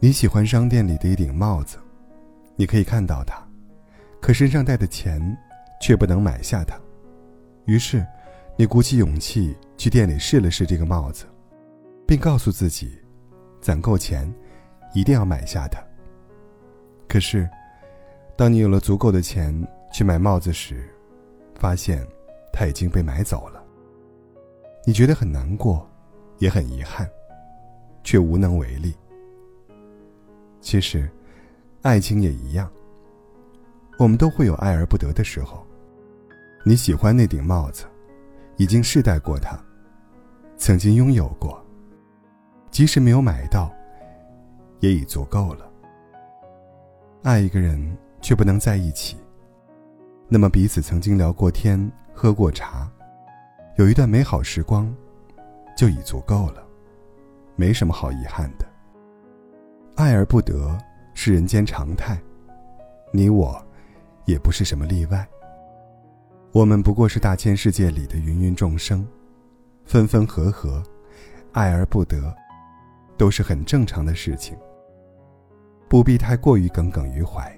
你喜欢商店里的一顶帽子，你可以看到它，可身上带的钱却不能买下它。于是，你鼓起勇气去店里试了试这个帽子，并告诉自己，攒够钱，一定要买下它。可是，当你有了足够的钱去买帽子时，发现它已经被买走了。你觉得很难过，也很遗憾，却无能为力。其实，爱情也一样。我们都会有爱而不得的时候。你喜欢那顶帽子，已经试戴过它，曾经拥有过。即使没有买到，也已足够了。爱一个人却不能在一起，那么彼此曾经聊过天、喝过茶，有一段美好时光，就已足够了，没什么好遗憾的。爱而不得是人间常态，你我也不是什么例外。我们不过是大千世界里的芸芸众生，分分合合，爱而不得，都是很正常的事情。不必太过于耿耿于怀，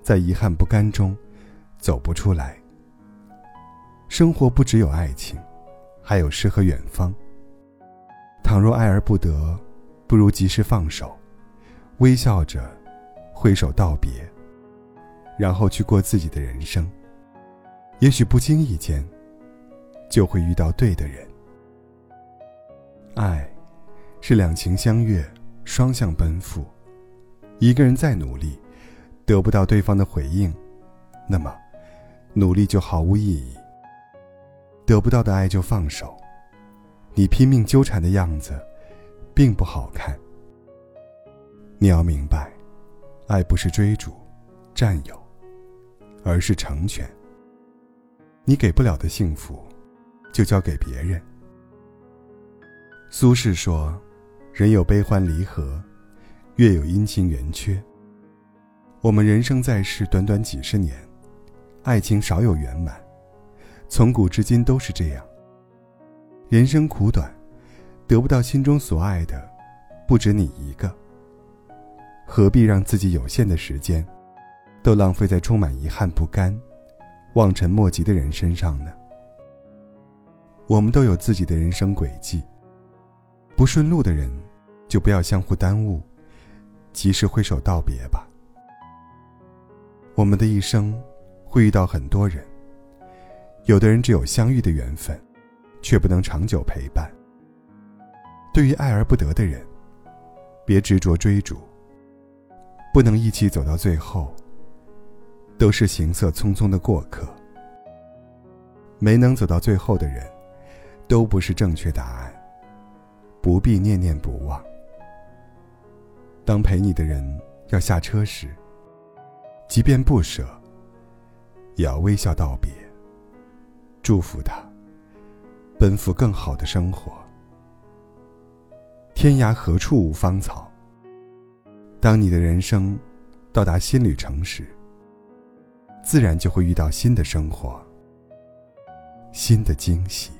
在遗憾不甘中走不出来。生活不只有爱情，还有诗和远方。倘若爱而不得，不如及时放手，微笑着挥手道别，然后去过自己的人生。也许不经意间，就会遇到对的人。爱，是两情相悦，双向奔赴。一个人再努力，得不到对方的回应，那么，努力就毫无意义。得不到的爱就放手，你拼命纠缠的样子，并不好看。你要明白，爱不是追逐、占有，而是成全。你给不了的幸福，就交给别人。苏轼说：“人有悲欢离合。”月有阴晴圆缺。我们人生在世，短短几十年，爱情少有圆满，从古至今都是这样。人生苦短，得不到心中所爱的，不止你一个。何必让自己有限的时间，都浪费在充满遗憾、不甘、望尘莫及的人身上呢？我们都有自己的人生轨迹，不顺路的人，就不要相互耽误。及时挥手道别吧。我们的一生会遇到很多人，有的人只有相遇的缘分，却不能长久陪伴。对于爱而不得的人，别执着追逐。不能一起走到最后，都是行色匆匆的过客。没能走到最后的人，都不是正确答案。不必念念不忘。当陪你的人要下车时，即便不舍，也要微笑道别。祝福他，奔赴更好的生活。天涯何处无芳草。当你的人生到达新旅程时，自然就会遇到新的生活，新的惊喜。